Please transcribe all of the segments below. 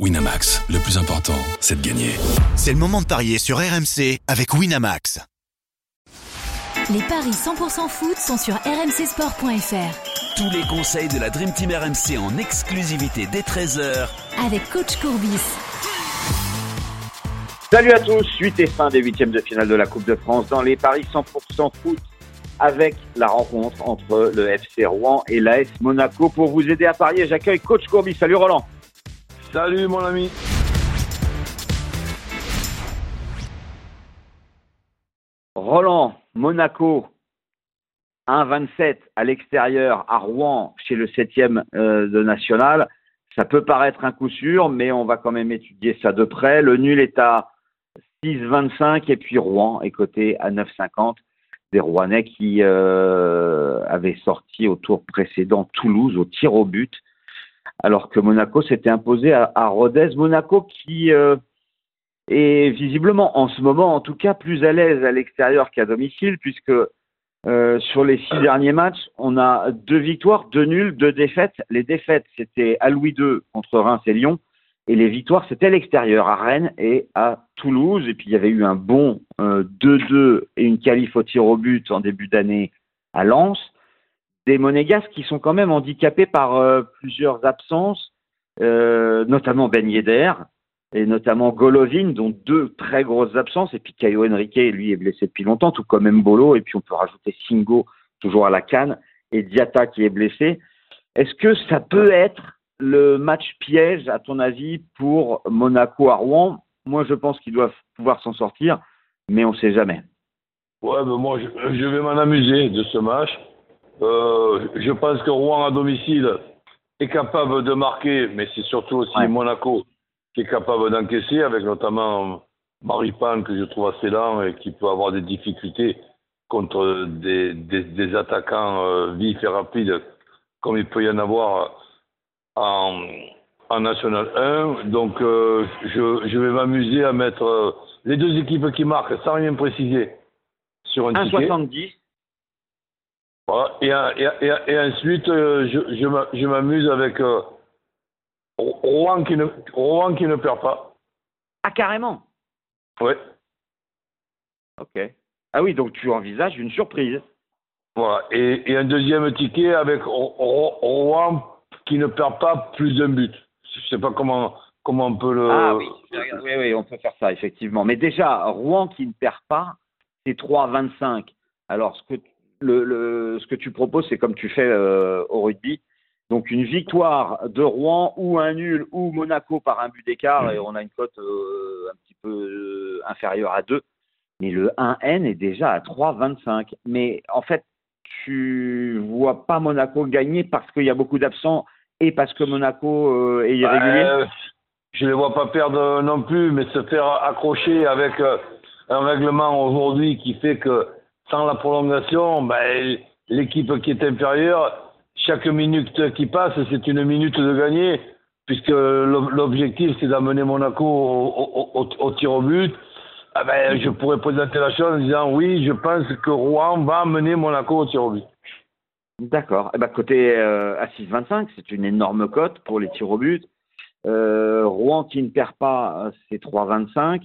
Winamax, le plus important, c'est de gagner. C'est le moment de parier sur RMC avec Winamax. Les paris 100% foot sont sur rmcsport.fr. Tous les conseils de la Dream Team RMC en exclusivité dès 13h Avec coach Courbis. Salut à tous, suite et fin des huitièmes de finale de la Coupe de France dans les paris 100% foot avec la rencontre entre le FC Rouen et l'AS Monaco. Pour vous aider à parier, j'accueille coach Courbis. Salut Roland. Salut mon ami. Roland, Monaco, 1,27 à l'extérieur à Rouen chez le 7e euh, de National. Ça peut paraître un coup sûr, mais on va quand même étudier ça de près. Le nul est à 6,25 et puis Rouen est coté à 9,50 des Rouennais qui euh, avaient sorti au tour précédent Toulouse au tir au but alors que Monaco s'était imposé à, Rodez. Monaco qui euh, est visiblement en ce moment en tout cas plus à l'aise à l'extérieur qu'à domicile puisque euh, sur les six derniers matchs, on a deux victoires, deux nuls, deux défaites. Les défaites, c'était à Louis II contre Reims et Lyon. Et les victoires, c'était à l'extérieur, à Rennes et à Toulouse. Et puis, il y avait eu un bon 2-2 euh, et une qualif au tir au but en début d'année à Lens des Monégasques qui sont quand même handicapés par euh, plusieurs absences, euh, notamment Ben Yedder et notamment Golovin, dont deux très grosses absences, et puis Caio Henrique, lui, est blessé depuis longtemps, tout comme Mbolo, et puis on peut rajouter Singo, toujours à la canne, et Diata qui est blessé. Est-ce que ça peut être le match piège, à ton avis, pour Monaco à Rouen? Moi, je pense qu'ils doivent pouvoir s'en sortir, mais on ne sait jamais. Ouais, mais moi, je vais m'en amuser de ce match. Euh, je pense que Rouen à domicile est capable de marquer, mais c'est surtout aussi Monaco qui est capable d'encaisser, avec notamment Maripan que je trouve assez lent et qui peut avoir des difficultés contre des, des, attaquants euh, vifs et rapides comme il peut y en avoir en, en National 1. Donc euh, je, je, vais m'amuser à mettre les deux équipes qui marquent sans rien préciser sur un 1,70 et, et, ensuite, euh, je, m'amuse avec euh, Rouen, qui ne, Rouen qui ne perd pas. Ah, carrément? Oui. Ok. Ah oui, donc tu envisages une surprise. Voilà. Et, un deuxième ticket avec Rouen qui ne perd pas plus d'un but. Je ne sais pas comment, comment on peut le. Ah oui. oui, oui, on peut faire ça, effectivement. Mais déjà, Rouen qui ne perd pas, c'est 3,25. Alors, ce que le, ce que tu proposes, c'est comme tu fais euh, au rugby. Donc une victoire de Rouen ou un nul ou Monaco par un but d'écart et on a une cote euh, un petit peu euh, inférieure à 2. Mais le 1N est déjà à 3,25. Mais en fait, tu vois pas Monaco gagner parce qu'il y a beaucoup d'absents et parce que Monaco est irrégulier Je ne les vois pas perdre non plus, mais se faire accrocher avec un règlement aujourd'hui qui fait que sans la prolongation, ben, l'équipe qui est inférieure, chaque minute qui passe, c'est une minute de gagner, puisque l'objectif, c'est d'amener Monaco au, tir au but. Ah ben, je pourrais présenter la chose en disant oui, je pense que Rouen va amener Monaco au tir au but. D'accord. Eh ben, côté euh, à 6,25, c'est une énorme cote pour les tirs au but. Euh, Rouen qui ne perd pas, c'est 3,25.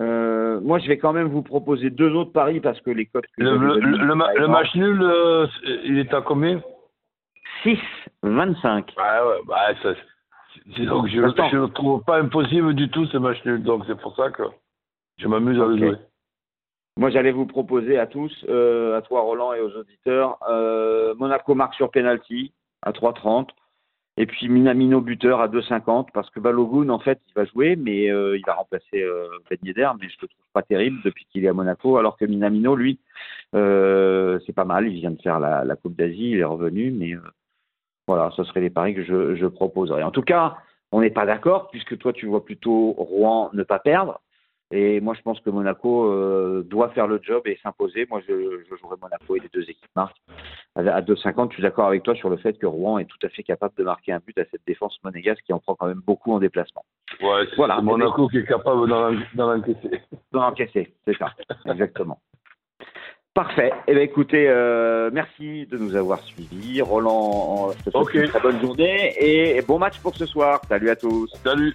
Euh, moi, je vais quand même vous proposer deux autres paris parce que les cotes. Le, le, match nul, euh, il est à combien? 6, 25. Ah ouais, bah, ça, donc je ne trouve pas impossible du tout ce match nul. Donc c'est pour ça que je m'amuse à le jouer. Moi, j'allais vous proposer à tous, euh, à toi Roland et aux auditeurs, Monaco marque sur penalty à 3,30. Et puis Minamino buteur à 2,50 parce que Balogun, en fait, il va jouer, mais euh, il va remplacer euh, Ben mais je le trouve pas terrible depuis qu'il est à Monaco, alors que Minamino, lui, euh, c'est pas mal. Il vient de faire la, la Coupe d'Asie, il est revenu, mais euh, voilà, ce serait les paris que je, je proposerais. En tout cas, on n'est pas d'accord puisque toi, tu vois plutôt Rouen ne pas perdre. Et moi, je pense que Monaco euh, doit faire le job et s'imposer. Moi, je, je, jouerai Monaco et les deux équipes marquent. À 2,50, je suis d'accord avec toi sur le fait que Rouen est tout à fait capable de marquer un but à cette défense monégasque qui en prend quand même beaucoup en déplacement. Ouais, voilà. Monaco qui est capable d'en encaisser. D'en encaisser, c'est ça, exactement. Parfait. Eh bien, écoutez, euh, merci de nous avoir suivis. Roland, je te souhaite une très bonne journée et bon match pour ce soir. Salut à tous. Salut.